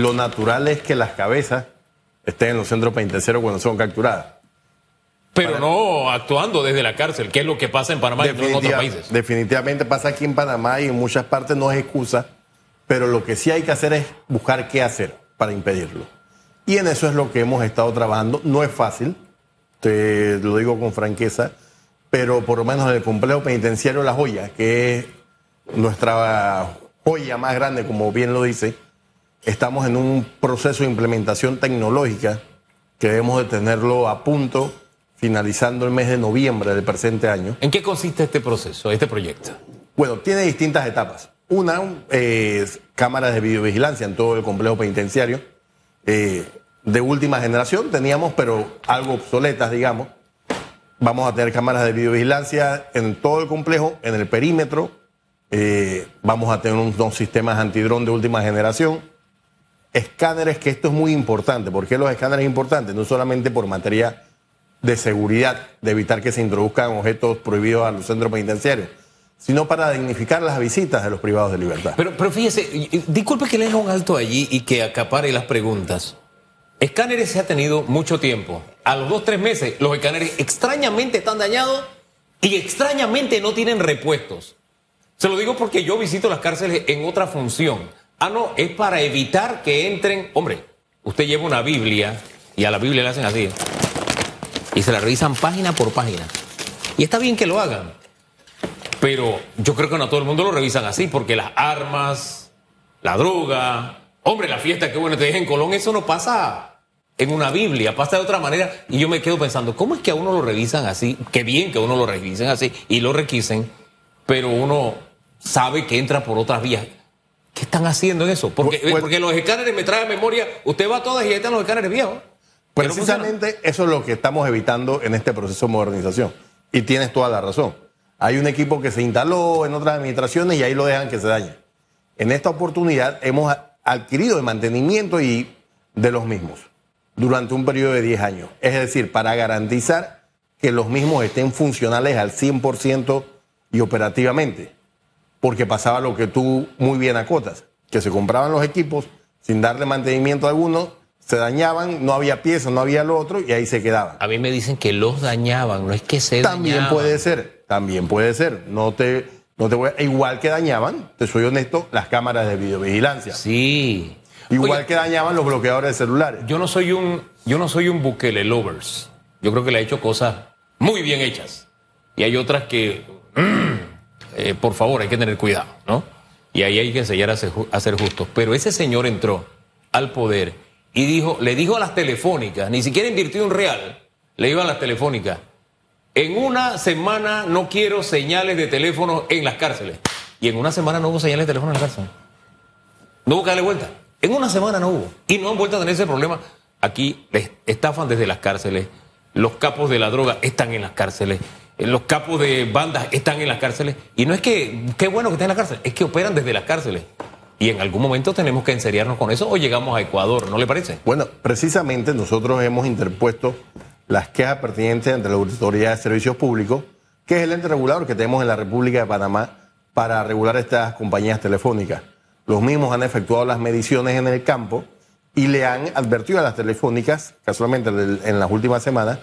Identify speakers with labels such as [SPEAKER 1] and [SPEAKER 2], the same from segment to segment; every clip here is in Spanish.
[SPEAKER 1] lo natural es que las cabezas estén en los centros penitenciarios cuando son capturadas.
[SPEAKER 2] Pero no actuando desde la cárcel, que es lo que pasa en Panamá y en otros países.
[SPEAKER 1] Definitivamente pasa aquí en Panamá y en muchas partes no es excusa, pero lo que sí hay que hacer es buscar qué hacer para impedirlo. Y en eso es lo que hemos estado trabajando. No es fácil, te lo digo con franqueza, pero por lo menos en el complejo penitenciario La Joya, que es nuestra joya más grande, como bien lo dice, estamos en un proceso de implementación tecnológica que debemos de tenerlo a punto finalizando el mes de noviembre del presente año.
[SPEAKER 2] ¿En qué consiste este proceso, este proyecto?
[SPEAKER 1] Bueno, tiene distintas etapas. Una es cámaras de videovigilancia en todo el complejo penitenciario. Eh, de última generación teníamos, pero algo obsoletas, digamos. Vamos a tener cámaras de videovigilancia en todo el complejo, en el perímetro. Eh, vamos a tener unos sistemas antidrón de última generación. Escáneres, que esto es muy importante. ¿Por qué los escáneres es importante? No solamente por materia de seguridad, de evitar que se introduzcan objetos prohibidos a los centros penitenciarios, sino para dignificar las visitas de los privados de libertad.
[SPEAKER 2] Pero, pero fíjese, disculpe que le haga un alto allí y que acapare las preguntas. Escáneres se ha tenido mucho tiempo. A los dos, tres meses, los escáneres extrañamente están dañados y extrañamente no tienen repuestos. Se lo digo porque yo visito las cárceles en otra función. Ah, no, es para evitar que entren. Hombre, usted lleva una Biblia y a la Biblia le hacen así. Y se la revisan página por página. Y está bien que lo hagan. Pero yo creo que no todo el mundo lo revisan así, porque las armas, la droga, hombre, la fiesta que bueno te dejen en Colón, eso no pasa en una Biblia, pasa de otra manera. Y yo me quedo pensando, ¿cómo es que a uno lo revisan así? Qué bien que a uno lo revisen así y lo requisen, pero uno sabe que entra por otras vías. ¿Qué están haciendo en eso? Porque, pues, porque los escáneres me traen memoria, usted va a todas y ahí están los escáneres viejos.
[SPEAKER 1] Precisamente eso es lo que estamos evitando en este proceso de modernización. Y tienes toda la razón. Hay un equipo que se instaló en otras administraciones y ahí lo dejan que se dañe. En esta oportunidad hemos adquirido el mantenimiento y de los mismos durante un periodo de 10 años. Es decir, para garantizar que los mismos estén funcionales al 100% y operativamente. Porque pasaba lo que tú muy bien acotas, que se compraban los equipos sin darle mantenimiento a alguno, se dañaban, no había piezas, no había lo otro y ahí se quedaban.
[SPEAKER 2] A mí me dicen que los dañaban, no es que se
[SPEAKER 1] También puede ser, también puede ser. No te, no te voy igual que dañaban, te soy honesto, las cámaras de videovigilancia.
[SPEAKER 2] Sí.
[SPEAKER 1] Igual que dañaban los bloqueadores de celulares.
[SPEAKER 2] Yo no soy un, yo no soy un Bukele lovers. Yo creo que le ha hecho cosas muy bien hechas. Y hay otras que, eh, por favor, hay que tener cuidado, ¿no? Y ahí hay que enseñar a ser, justos. Pero ese señor entró al poder y dijo, le dijo a las telefónicas, ni siquiera invirtió un real, le dijo a las telefónicas, en una semana no quiero señales de teléfono en las cárceles. Y en una semana no hubo señales de teléfono en las cárceles. No hubo que darle vuelta. En una semana no hubo. Y no han vuelto a tener ese problema. Aquí estafan desde las cárceles. Los capos de la droga están en las cárceles. Los capos de bandas están en las cárceles. Y no es que, qué bueno que estén en la cárcel, es que operan desde las cárceles. Y en algún momento tenemos que enseriarnos con eso o llegamos a Ecuador, ¿no le parece?
[SPEAKER 1] Bueno, precisamente nosotros hemos interpuesto las quejas pertinentes ante la Autoridad de Servicios Públicos, que es el ente regulador que tenemos en la República de Panamá para regular estas compañías telefónicas. Los mismos han efectuado las mediciones en el campo y le han advertido a las telefónicas, casualmente en las últimas semanas,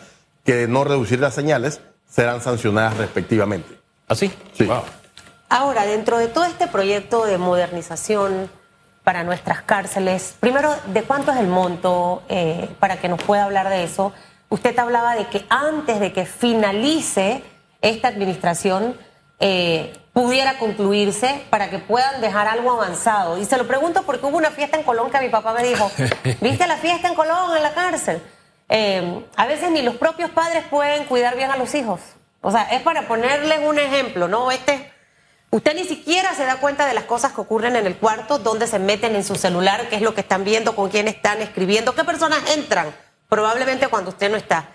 [SPEAKER 1] que no reducir las señales serán sancionadas respectivamente.
[SPEAKER 2] ¿Así?
[SPEAKER 1] ¿Ah, sí.
[SPEAKER 3] Ahora, dentro de todo este proyecto de modernización para nuestras cárceles, primero, ¿de cuánto es el monto eh, para que nos pueda hablar de eso? Usted hablaba de que antes de que finalice esta administración, eh, pudiera concluirse para que puedan dejar algo avanzado. Y se lo pregunto porque hubo una fiesta en Colón que mi papá me dijo, ¿viste la fiesta en Colón, en la cárcel? Eh, a veces ni los propios padres pueden cuidar bien a los hijos. O sea, es para ponerles un ejemplo, ¿no? Este, usted ni siquiera se da cuenta de las cosas que ocurren en el cuarto, dónde se meten en su celular, qué es lo que están viendo, con quién están escribiendo, qué personas entran, probablemente cuando usted no está.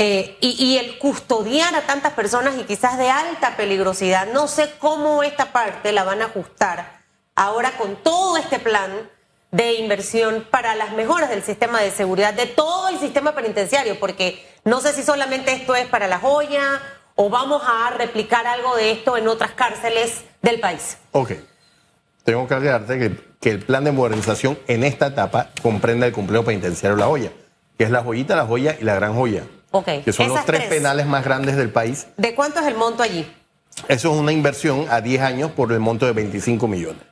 [SPEAKER 3] Eh, y, el custodiar a tantas personas y quizás de alta peligrosidad, no sé cómo esta parte la van a ajustar ahora con todo este plan de inversión para las mejoras del sistema de seguridad de todo el sistema penitenciario, porque no sé si solamente esto es para la joya o vamos a replicar algo de esto en otras cárceles del país.
[SPEAKER 1] Ok. tengo que agregarte que, que el plan de modernización en esta etapa comprende el complejo penitenciario La Joya, que es la joyita, la joya y la gran joya.
[SPEAKER 3] Ok,
[SPEAKER 1] Que son los tres. penales más grandes del país.
[SPEAKER 3] ¿De cuánto es el monto allí?
[SPEAKER 1] Eso es una inversión a 10 años por el monto de 25 millones.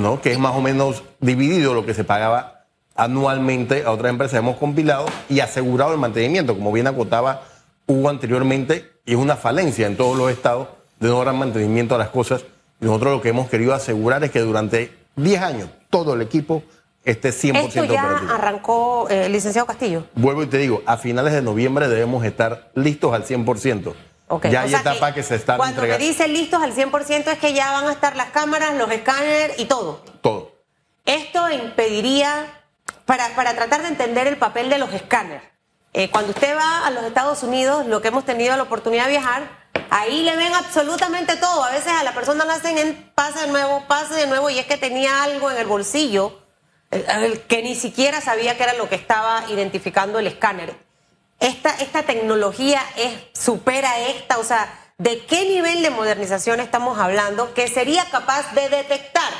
[SPEAKER 1] ¿No? que es más o menos dividido lo que se pagaba anualmente a otras empresas. Hemos compilado y asegurado el mantenimiento, como bien acotaba Hugo anteriormente, y es una falencia en todos los estados de no dar mantenimiento a las cosas. Y nosotros lo que hemos querido asegurar es que durante 10 años todo el equipo esté 100%
[SPEAKER 3] Esto ya
[SPEAKER 1] operativo.
[SPEAKER 3] arrancó, eh, licenciado Castillo.
[SPEAKER 1] Vuelvo y te digo, a finales de noviembre debemos estar listos al 100%. Ya
[SPEAKER 3] o
[SPEAKER 1] hay etapas que, se están
[SPEAKER 3] Cuando me
[SPEAKER 1] entregando.
[SPEAKER 3] dice listos al 100% es que ya van a estar las cámaras, los escáneres y todo.
[SPEAKER 1] Todo.
[SPEAKER 3] Esto impediría, para, para tratar de entender el papel de los escáneres, eh, cuando usted va a los Estados Unidos, lo que hemos tenido la oportunidad de viajar, ahí le ven absolutamente todo. A veces a la persona le hacen en pase de nuevo, pase de nuevo, y es que tenía algo en el bolsillo eh, que ni siquiera sabía que era lo que estaba identificando el escáner. Esta, esta tecnología es, supera esta, o sea, ¿de qué nivel de modernización estamos hablando que sería capaz de detectar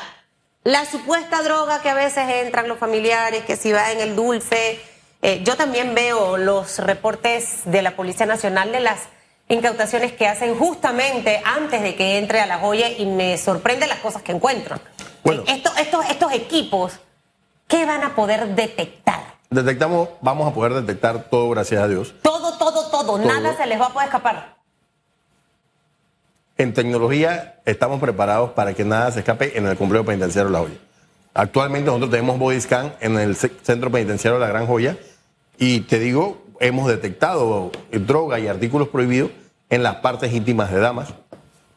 [SPEAKER 3] la supuesta droga que a veces entran los familiares, que si va en el dulce? Eh, yo también veo los reportes de la Policía Nacional de las incautaciones que hacen justamente antes de que entre a la joya y me sorprende las cosas que encuentran.
[SPEAKER 1] Bueno.
[SPEAKER 3] Eh, esto- estos, estos equipos, ¿qué van a poder detectar?
[SPEAKER 1] Detectamos, vamos a poder detectar todo, gracias a Dios.
[SPEAKER 3] Todo, todo, todo, nada se les va a poder escapar.
[SPEAKER 1] En tecnología estamos preparados para que nada se escape en el complejo penitenciario La Joya. Actualmente nosotros tenemos body scan en el ce- centro penitenciario La Gran Joya y te digo, hemos detectado droga y artículos prohibidos en las partes íntimas de damas.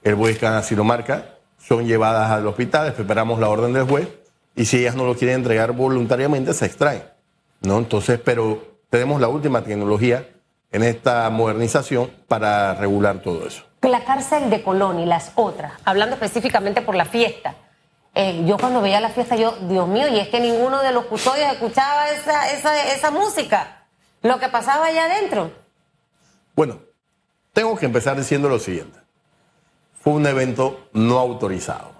[SPEAKER 1] El body scan así lo marca, son llevadas al hospital, esperamos la orden del juez y si ellas no lo quieren entregar voluntariamente se extraen. ¿No? Entonces, pero tenemos la última tecnología en esta modernización para regular todo eso.
[SPEAKER 3] La cárcel de Colón y las otras, hablando específicamente por la fiesta. eh, yo cuando veía la fiesta, yo, Dios mío, y es que ninguno de los custodios escuchaba esa, esa, esa música. Lo que pasaba allá adentro.
[SPEAKER 1] Bueno, tengo que empezar diciendo lo siguiente. Fue un evento no autorizado.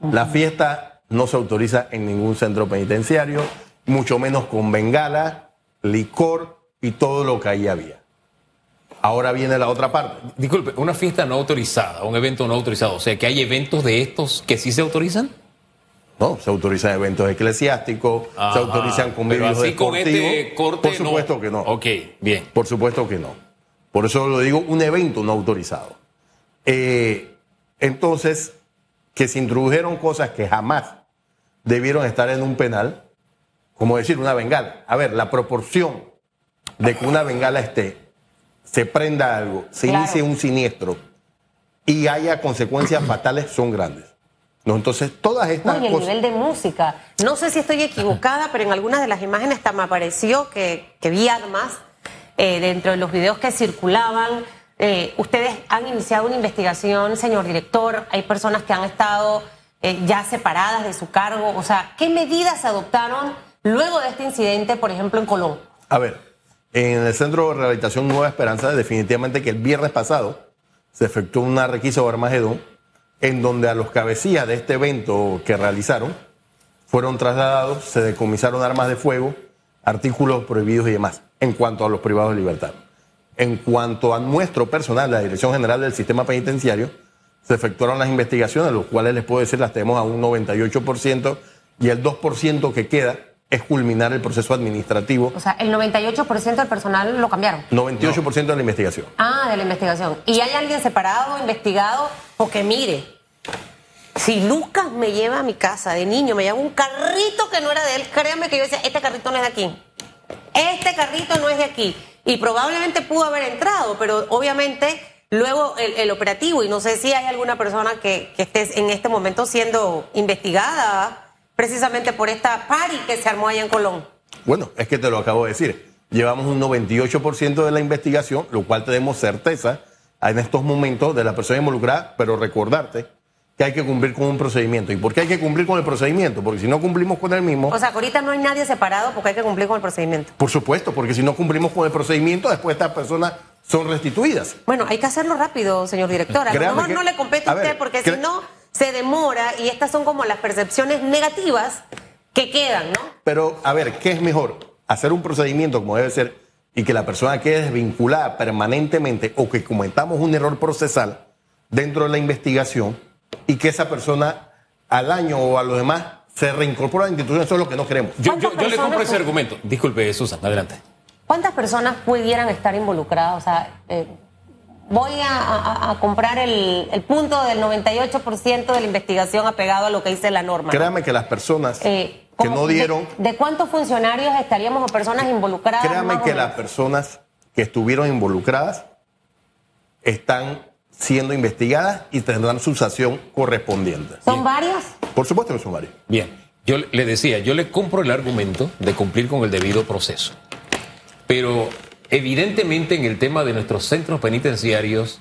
[SPEAKER 1] La fiesta no se autoriza en ningún centro penitenciario, mucho menos con bengala, licor y todo lo que ahí había. Ahora viene la otra parte.
[SPEAKER 2] Disculpe, una fiesta no autorizada, un evento no autorizado. O sea, que hay eventos de estos que sí se autorizan.
[SPEAKER 1] ¿no? Se autorizan eventos eclesiásticos, se autorizan
[SPEAKER 2] pero
[SPEAKER 1] convivios
[SPEAKER 2] así con
[SPEAKER 1] deportivos.
[SPEAKER 2] este corte,
[SPEAKER 1] Por supuesto que no.
[SPEAKER 2] Ok, bien.
[SPEAKER 1] Por supuesto que no. Por eso lo digo, un evento no autorizado. Eh, entonces, que se introdujeron cosas que jamás debieron estar en un penal, como decir una bengala. A ver, la proporción de que una bengala esté, se prenda algo, se
[SPEAKER 3] Claro.
[SPEAKER 1] inicie un siniestro y haya consecuencias fatales son grandes. ¿No? Entonces, todas estas
[SPEAKER 3] No, y el
[SPEAKER 1] cosas...
[SPEAKER 3] nivel de música. No sé si estoy equivocada, pero en algunas de las imágenes hasta me apareció que, que vi armas eh, dentro de los videos que circulaban. Eh, ustedes han iniciado una investigación, señor director. Hay personas que han estado eh, ya separadas de su cargo. O sea, ¿qué medidas se adoptaron luego de este incidente, por ejemplo, en Colón?
[SPEAKER 1] A ver, en el Centro de Rehabilitación Nueva Esperanza, definitivamente que el viernes pasado se efectuó una requisa de Armagedón, en donde a los cabecillas de este evento que realizaron fueron trasladados, se decomisaron armas de fuego, artículos prohibidos y demás, en cuanto a los privados de libertad. En cuanto a nuestro personal, la Dirección General del Sistema Penitenciario, se efectuaron las investigaciones, los cuales les puedo decir las tenemos a un 98% y el 2% que queda es culminar el proceso administrativo
[SPEAKER 3] O sea, el 98% del personal lo cambiaron.
[SPEAKER 1] 98% de la investigación.
[SPEAKER 3] Ah, de la investigación. ¿Y hay alguien separado, investigado? Porque mire, si Lucas me lleva a mi casa de niño, me lleva un carrito que no era de él, créame que yo decía, este carrito no es de aquí. Este carrito no es de aquí. Y probablemente pudo haber entrado, pero obviamente luego el, el operativo, y no sé si hay alguna persona que, que esté en este momento siendo investigada precisamente por esta party que se armó allá en Colón.
[SPEAKER 1] Bueno, es que te lo acabo de decir. Llevamos un 98% de la investigación, lo cual tenemos certeza en estos momentos de la persona involucrada, pero recordarte que hay que cumplir con un procedimiento. ¿Y por qué hay que cumplir con el procedimiento? Porque si no cumplimos con el mismo,
[SPEAKER 3] O sea, que ahorita no hay nadie separado porque hay que cumplir con el procedimiento.
[SPEAKER 1] por supuesto, porque si no cumplimos con el procedimiento, después estas personas son restituidas.
[SPEAKER 3] Bueno, hay que hacerlo rápido, señor director. A lo mejor
[SPEAKER 1] que-
[SPEAKER 3] no le compete
[SPEAKER 1] a
[SPEAKER 3] a usted
[SPEAKER 1] ver,
[SPEAKER 3] porque si no se demora y estas son como las percepciones negativas que quedan, ¿no?
[SPEAKER 1] Pero, a ver, ¿qué es mejor? Hacer un procedimiento como debe ser y que la persona quede desvinculada permanentemente o que cometamos un error procesal dentro de la investigación y que esa persona al año o a los demás se reincorpore a la institución. Eso es lo que no queremos.
[SPEAKER 2] Yo, yo-
[SPEAKER 3] ¿Cuántas
[SPEAKER 2] yo le compro ese argumento. Disculpe, Susan, adelante.
[SPEAKER 3] ¿Cuántas personas pudieran estar involucradas? O sea, eh, voy a, a- a comprar el, el punto del 98% de la investigación apegado a lo que dice la norma. ¿no?
[SPEAKER 1] Créame que las personas
[SPEAKER 3] Eh,
[SPEAKER 1] que
[SPEAKER 3] ¿cómo-
[SPEAKER 1] no dieron,
[SPEAKER 3] De, cuántos funcionarios estaríamos o personas involucradas?
[SPEAKER 1] créame que las personas que estuvieron involucradas están siendo investigadas y tendrán su sanción correspondiente.
[SPEAKER 3] ¿Son varios?
[SPEAKER 1] Por supuesto que son varios.
[SPEAKER 2] Bien, yo le decía, yo le compro el argumento de cumplir con el debido proceso. Pero evidentemente en el tema de nuestros centros penitenciarios,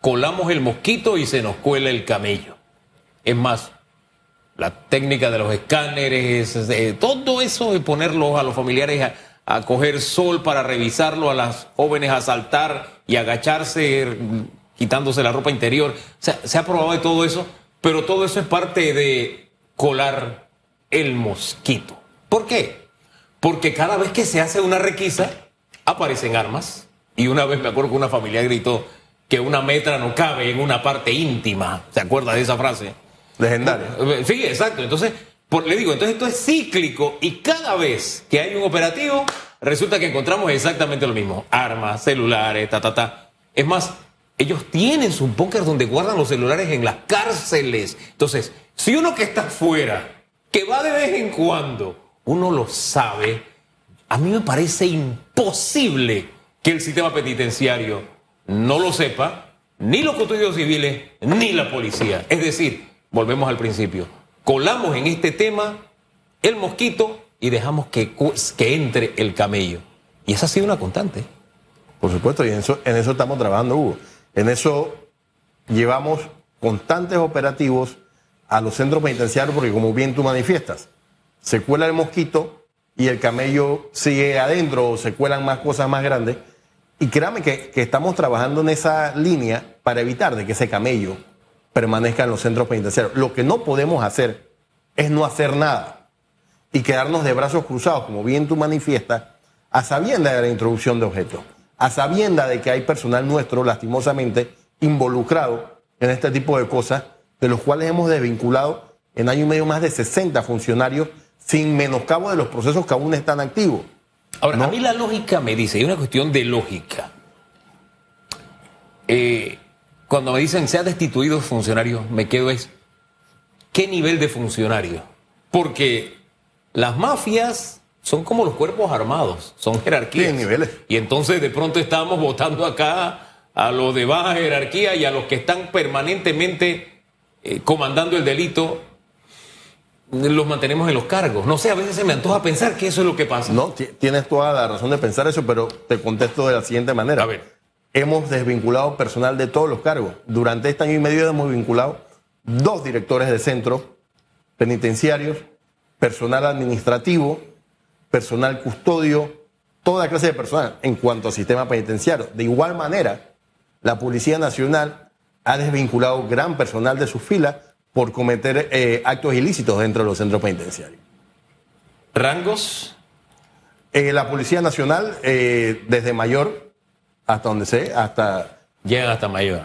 [SPEAKER 2] colamos el mosquito y se nos cuela el camello. Es más, la técnica de los escáneres, eh, todo eso de ponerlos a los familiares a, coger sol para revisarlo, a las jóvenes a saltar y agacharse mm, quitándose la ropa interior. Se ha probado de todo eso, pero todo eso es parte de colar el mosquito. ¿Por qué? Porque cada vez que se hace una requisa, aparecen armas. Y una vez me acuerdo que una familia gritó que una metra no cabe en una parte íntima. ¿Se acuerda de esa frase?
[SPEAKER 1] Legendario.
[SPEAKER 2] Eh, Sí, exacto. Entonces, por- le digo, entonces esto es cíclico y cada vez que hay un operativo, resulta que encontramos exactamente lo mismo. Armas, celulares, ta, ta, ta. Es más, ellos tienen su búnker donde guardan los celulares en las cárceles. Entonces, si uno que está fuera, que va de vez en cuando, uno lo sabe, a mí me parece imposible que el sistema penitenciario no lo sepa, ni los custodios civiles, ni la policía. Es decir, volvemos al principio, colamos en este tema el mosquito y dejamos que, que entre el camello. Y esa ha sido una constante.
[SPEAKER 1] Por supuesto, y en eso, en eso estamos trabajando, Hugo. En eso llevamos constantes operativos a los centros penitenciarios, porque como bien tú manifiestas, se cuela el mosquito y el camello sigue adentro o se cuelan más cosas más grandes. Y créame que, que estamos trabajando en esa línea para evitar de que ese camello permanezca en los centros penitenciarios. Lo que no podemos hacer es no hacer nada y quedarnos de brazos cruzados, como bien tú manifiestas, a sabienda de la introducción de objetos, a sabienda de que hay personal nuestro, lastimosamente, involucrado en este tipo de cosas, de los cuales hemos desvinculado en año y medio más de 60 funcionarios sin menoscabo de los procesos que aún están activos.
[SPEAKER 2] Ahora,
[SPEAKER 1] No.
[SPEAKER 2] a mí la lógica me dice, hay una cuestión de lógica. Eh, cuando me dicen se ha destituido funcionarios, me quedo es, ¿qué nivel de funcionario? Porque las mafias son como los cuerpos armados, son jerarquías.
[SPEAKER 1] Tienen niveles.
[SPEAKER 2] Y entonces de pronto estamos votando acá a los de baja jerarquía y a los que están permanentemente eh, comandando el delito, los mantenemos en los cargos. No sé, a veces se me antoja pensar que eso es lo que pasa.
[SPEAKER 1] No, ti- tienes toda la razón de pensar eso, pero te contesto de la siguiente manera.
[SPEAKER 2] A ver.
[SPEAKER 1] Hemos desvinculado personal de todos los cargos. Durante este año y medio hemos vinculado dos directores de centros penitenciarios, personal administrativo, personal custodio, toda clase de personal en cuanto al sistema penitenciario. De igual manera, la Policía Nacional ha desvinculado gran personal de sus filas por cometer eh, actos ilícitos dentro de los centros penitenciarios.
[SPEAKER 2] Rangos,
[SPEAKER 1] Eh, la Policía Nacional, eh, desde mayor hasta donde sé, hasta...
[SPEAKER 2] llegan hasta mayor.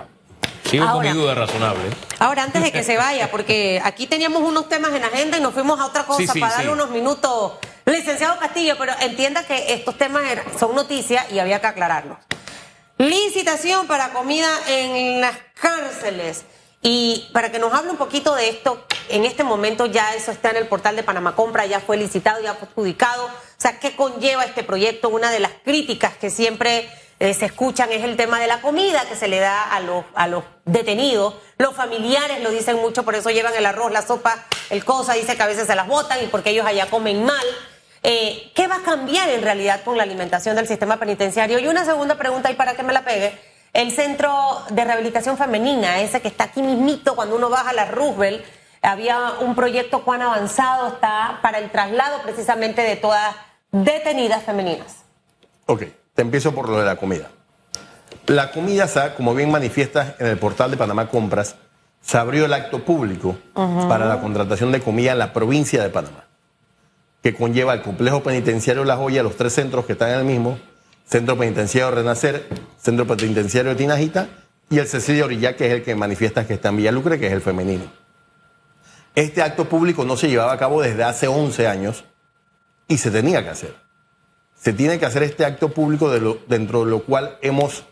[SPEAKER 2] Sigo con
[SPEAKER 3] Ahora.
[SPEAKER 2] mi duda razonable.
[SPEAKER 3] Ahora, antes de que se vaya, porque aquí teníamos unos temas en agenda y nos fuimos a otra cosa
[SPEAKER 2] Sí, sí,
[SPEAKER 3] para darle
[SPEAKER 2] sí.
[SPEAKER 3] unos minutos. Licenciado Castillo, pero entienda que estos temas eran- son noticias y había que aclararlos. Licitación para comida en las cárceles. Y para que nos hable un poquito de esto, en este momento ya eso está en el portal de Panamá Compra, ya fue licitado, ya fue adjudicado. O sea, ¿qué conlleva este proyecto? Una de las críticas que siempre eh, se escuchan es el tema de la comida que se le da a los, a los detenidos. Los familiares lo dicen mucho, por eso llevan el arroz, la sopa, el cosa, dice que a veces se las botan y porque ellos allá comen mal. Eh, ¿Qué va a cambiar en realidad con la alimentación del sistema penitenciario? Y una segunda pregunta, y para que me la pegue, el centro de rehabilitación femenina, ese que está aquí mismito cuando uno baja a la Roosevelt, había un proyecto cuán avanzado está para el traslado precisamente de todas detenidas femeninas.
[SPEAKER 1] Ok, te empiezo por lo de la comida. La comida, sa- como bien manifiestas en el portal de Panamá Compras, se abrió el acto público para la contratación de comida en la provincia de Panamá, que conlleva el complejo penitenciario La Joya, los tres centros que están en el mismo, Centro Penitenciario Renacer, Centro Penitenciario de Tinajita y el Cecilia Orilla, que es el que manifiesta que está en Villalucre, que es el femenino. Este acto público no se llevaba a cabo desde hace 11 años y se tenía que hacer. Se tiene que hacer este acto público dentro de lo cual hemos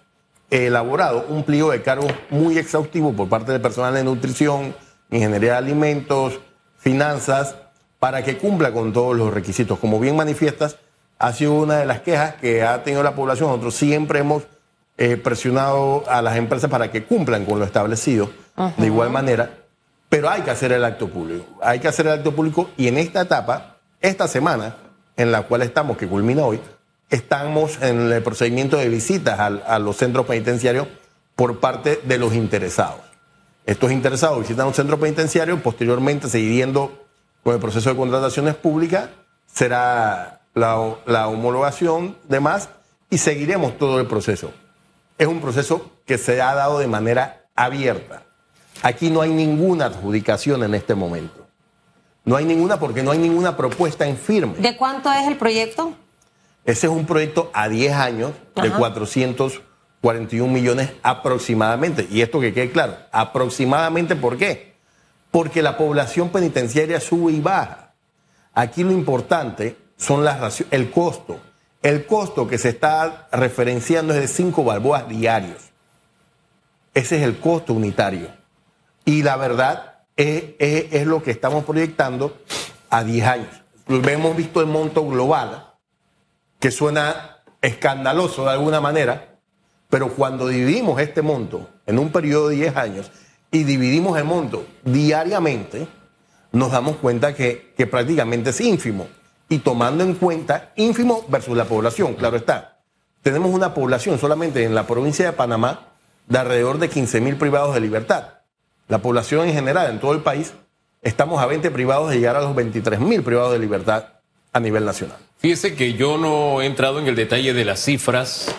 [SPEAKER 1] elaborado un pliego de cargos muy exhaustivo por parte del personal de nutrición, ingeniería de alimentos, finanzas, para que cumpla con todos los requisitos. Como bien manifiestas, ha sido una de las quejas que ha tenido la población. Nosotros siempre hemos eh, presionado a las empresas para que cumplan con lo establecido de igual manera, pero hay que hacer el acto público. Hay que hacer el acto público y en esta etapa, esta semana en la cual estamos, que culmina hoy, estamos en el procedimiento de visitas a, los centros penitenciarios por parte de los interesados. Estos interesados visitan un centro penitenciario, posteriormente, siguiendo con el proceso de contrataciones públicas, será la, la homologación de más y seguiremos todo el proceso. Es un proceso que se ha dado de manera abierta. Aquí no hay ninguna adjudicación en este momento. No hay ninguna porque no hay ninguna propuesta en firme.
[SPEAKER 3] ¿De cuánto es el proyecto?
[SPEAKER 1] Ese es un proyecto a 10 años de 441 millones aproximadamente. Y esto que quede claro, aproximadamente ¿por qué? Porque la población penitenciaria sube y baja. Aquí lo importante son las el costo. El costo que se está referenciando es de 5 balboas diarios. Ese es el costo unitario. Y la verdad es, lo que estamos proyectando a 10 años. Hemos visto el monto global que suena escandaloso de alguna manera, pero cuando dividimos este monto en un periodo de 10 años y dividimos el monto diariamente, nos damos cuenta que prácticamente es ínfimo. Y tomando en cuenta, ínfimo versus la población, claro está. Tenemos una población solamente en la provincia de Panamá de alrededor de 15 mil privados de libertad. La población en general en todo el país, estamos a 20 privados de llegar a los 23 mil privados de libertad a nivel nacional.
[SPEAKER 2] Fíjese que yo no he entrado en el detalle de las cifras,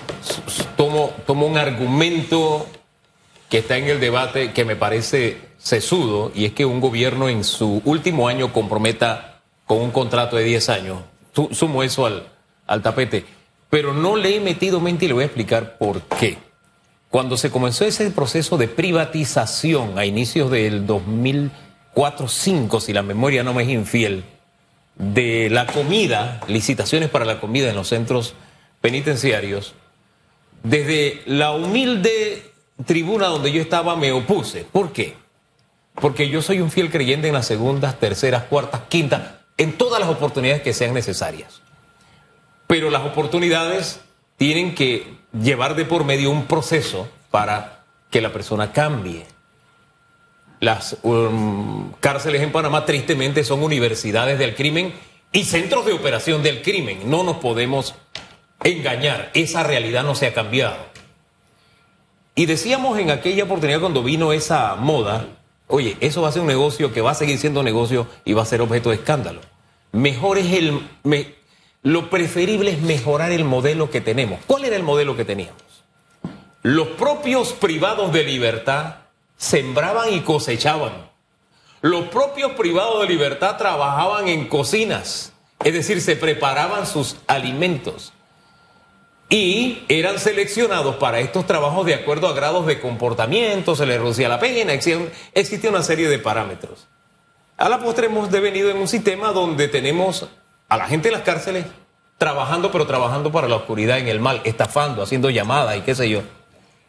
[SPEAKER 2] tomo, tomo un argumento que está en el debate que me parece sesudo, y es que un gobierno en su último año comprometa con un contrato de 10 años. Sumo eso al, al tapete. Pero no le he metido mente y le voy a explicar por qué. Cuando se comenzó ese proceso de privatización a inicios del 2004-2005, si la memoria no me es infiel, de la comida, licitaciones para la comida en los centros penitenciarios, desde la humilde tribuna donde yo estaba me opuse. ¿Por qué? Porque yo soy un fiel creyente en las segundas, terceras, cuartas, quintas, en todas las oportunidades que sean necesarias. Pero las oportunidades tienen que llevar de por medio un proceso para que la persona cambie. Las um, cárceles en Panamá tristemente son universidades del crimen y centros de operación del crimen. No nos podemos engañar, esa realidad no se ha cambiado. Y decíamos en aquella oportunidad cuando vino esa moda, oye, eso va a ser un negocio que va a seguir siendo negocio y va a ser objeto de escándalo. Mejor es el... lo preferible es mejorar el modelo que tenemos. ¿Cuál era el modelo que teníamos? Los propios privados de libertad sembraban y cosechaban. Los propios privados de libertad trabajaban en cocinas, es decir, se preparaban sus alimentos y eran seleccionados para estos trabajos de acuerdo a grados de comportamiento, se les reducía la pena, existía una serie de parámetros. A la postre hemos devenido en un sistema donde tenemos a la gente en las cárceles trabajando, pero trabajando para la oscuridad, en el mal, estafando, haciendo llamadas y qué sé yo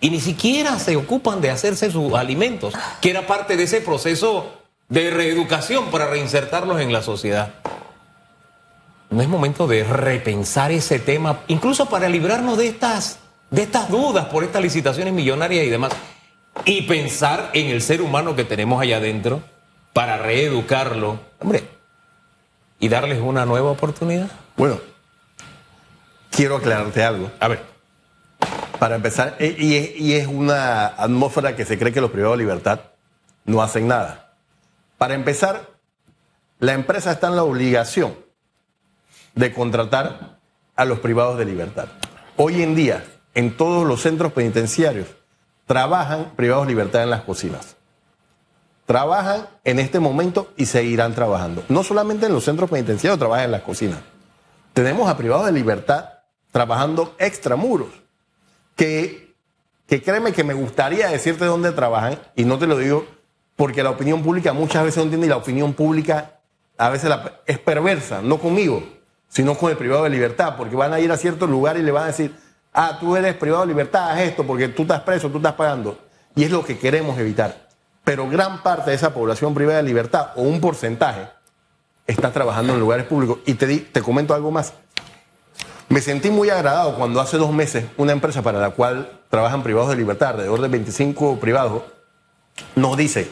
[SPEAKER 2] y ni siquiera se ocupan de hacerse sus alimentos, que era parte de ese proceso de reeducación para reinsertarlos en la sociedad. No es momento de repensar ese tema, incluso para librarnos de estas, de estas dudas por estas licitaciones millonarias y demás, y pensar en el ser humano que tenemos allá adentro para reeducarlo, hombre, y darles una nueva oportunidad.
[SPEAKER 1] Bueno, quiero aclararte algo.
[SPEAKER 2] A ver.
[SPEAKER 1] Para empezar, e, y es, una atmósfera que se cree que los privados de libertad no hacen nada. Para empezar, la empresa está en la obligación de contratar a los privados de libertad. Hoy en día, en todos los centros penitenciarios, trabajan privados de libertad en las cocinas. trabajan en este momento y seguirán trabajando. No solamente en los centros penitenciarios, trabajan en las cocinas. Tenemos a privados de libertad trabajando extramuros, que, que créeme que me gustaría decirte dónde trabajan, y no te lo digo porque la opinión pública muchas veces no entiende y la opinión pública a veces la- es perversa, no conmigo, sino con el privado de libertad, porque van a ir a ciertos lugares y le van a decir, ah, tú eres privado de libertad, haz esto, porque tú estás preso, tú estás pagando. Y es lo que queremos evitar. Pero gran parte de esa población privada de libertad, o un porcentaje, está trabajando en lugares públicos. Y te, te comento algo más. Me sentí muy agradado cuando hace dos meses una empresa para la cual trabajan privados de libertad, alrededor de 25 privados, nos dice,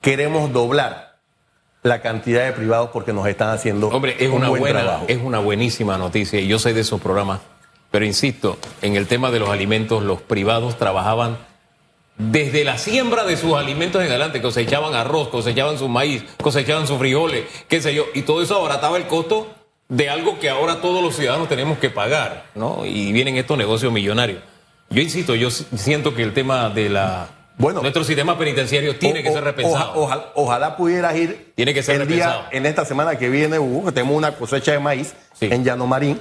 [SPEAKER 1] queremos doblar la cantidad de privados porque nos están haciendo
[SPEAKER 2] Hombre, es
[SPEAKER 1] un
[SPEAKER 2] una
[SPEAKER 1] buen
[SPEAKER 2] buena,
[SPEAKER 1] trabajo.
[SPEAKER 2] es una buenísima noticia y yo sé de esos programas, pero insisto, en el tema de los alimentos, los privados trabajaban desde la siembra de sus alimentos en adelante, cosechaban arroz, cosechaban su maíz, cosechaban sus frijoles, qué sé yo, y todo eso abarataba el costo de algo que ahora todos los ciudadanos tenemos que pagar, ¿no? Y vienen estos negocios millonarios. Yo insisto, yo si- siento que el tema de la
[SPEAKER 1] Bueno.
[SPEAKER 2] nuestro sistema penitenciario tiene
[SPEAKER 1] O-
[SPEAKER 2] que ser repensado.
[SPEAKER 1] oja- ojalá, ojalá pudieras ir
[SPEAKER 2] Tiene que ser
[SPEAKER 1] el día,
[SPEAKER 2] repensado.
[SPEAKER 1] en esta semana que viene, Hugo, que tenemos una cosecha de maíz
[SPEAKER 2] Sí.
[SPEAKER 1] en Llano Marín,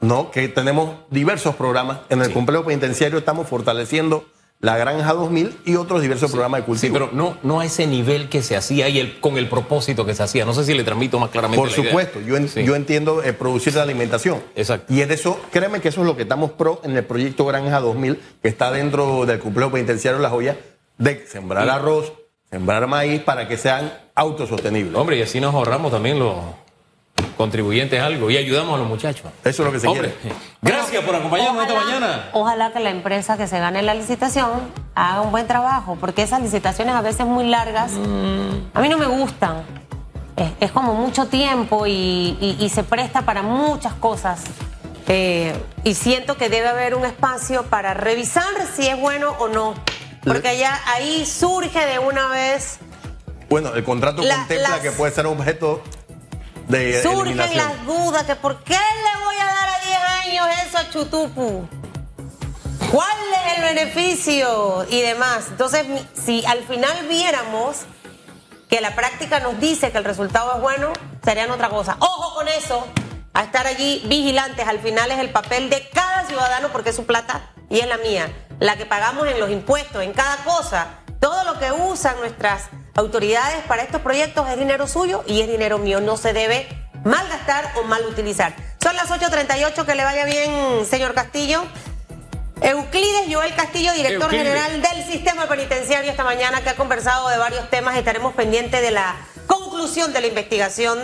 [SPEAKER 1] ¿no? que tenemos diversos programas. En el
[SPEAKER 2] Sí.
[SPEAKER 1] complejo penitenciario estamos fortaleciendo la Granja 2000 y otros diversos programas de cultivo.
[SPEAKER 2] Sí, pero no, no a ese nivel que se hacía y el, con el propósito que se hacía. No sé si le transmito más claramente.
[SPEAKER 1] Por
[SPEAKER 2] la idea.
[SPEAKER 1] supuesto, yo, en-
[SPEAKER 2] Sí.
[SPEAKER 1] yo entiendo eh, producir la alimentación.
[SPEAKER 2] Exacto.
[SPEAKER 1] Y en eso, créeme que eso es lo que estamos pro en el proyecto Granja 2000, que está dentro del complejo penitenciario La Joya, de sembrar
[SPEAKER 2] Sí.
[SPEAKER 1] arroz, sembrar maíz para que sean autosostenibles.
[SPEAKER 2] Hombre, y así nos ahorramos también los contribuyentes algo y ayudamos a los muchachos.
[SPEAKER 1] Eso es lo que se
[SPEAKER 2] Hombre,
[SPEAKER 1] quiere.
[SPEAKER 2] gracias por acompañarnos esta
[SPEAKER 3] Ojalá-
[SPEAKER 2] mañana.
[SPEAKER 3] Ojalá que la empresa que se gane la licitación haga un buen trabajo, porque esas licitaciones a veces muy largas,
[SPEAKER 2] Mm.
[SPEAKER 3] a mí no me gustan. Es, es como mucho tiempo y, y- y se presta para muchas cosas. Eh, y siento que debe haber un espacio para revisar si es bueno o no. Porque ya ahí surge de una vez,
[SPEAKER 1] Bueno, el contrato
[SPEAKER 3] La-
[SPEAKER 1] contempla
[SPEAKER 3] las-
[SPEAKER 1] que puede ser objeto de
[SPEAKER 3] surgen las dudas que por qué le voy a dar a 10 años eso a Chutupu. ¿Cuál es el beneficio y demás? Entonces, si al final viéramos que la práctica nos dice que el resultado es bueno, serían otra cosa. Ojo con eso, a estar allí vigilantes. Al final es el papel de cada ciudadano porque es su plata y es la mía. La que pagamos en los impuestos, en cada cosa. Todo lo que usan nuestras autoridades para estos proyectos es dinero suyo y es dinero mío. No se debe malgastar o mal utilizar. Son las 8.38, que le vaya bien, señor Castillo. Euclides Joel Castillo, director
[SPEAKER 2] Euclides.
[SPEAKER 3] general del sistema penitenciario esta mañana, que ha conversado de varios temas. Estaremos pendientes de la conclusión de la investigación.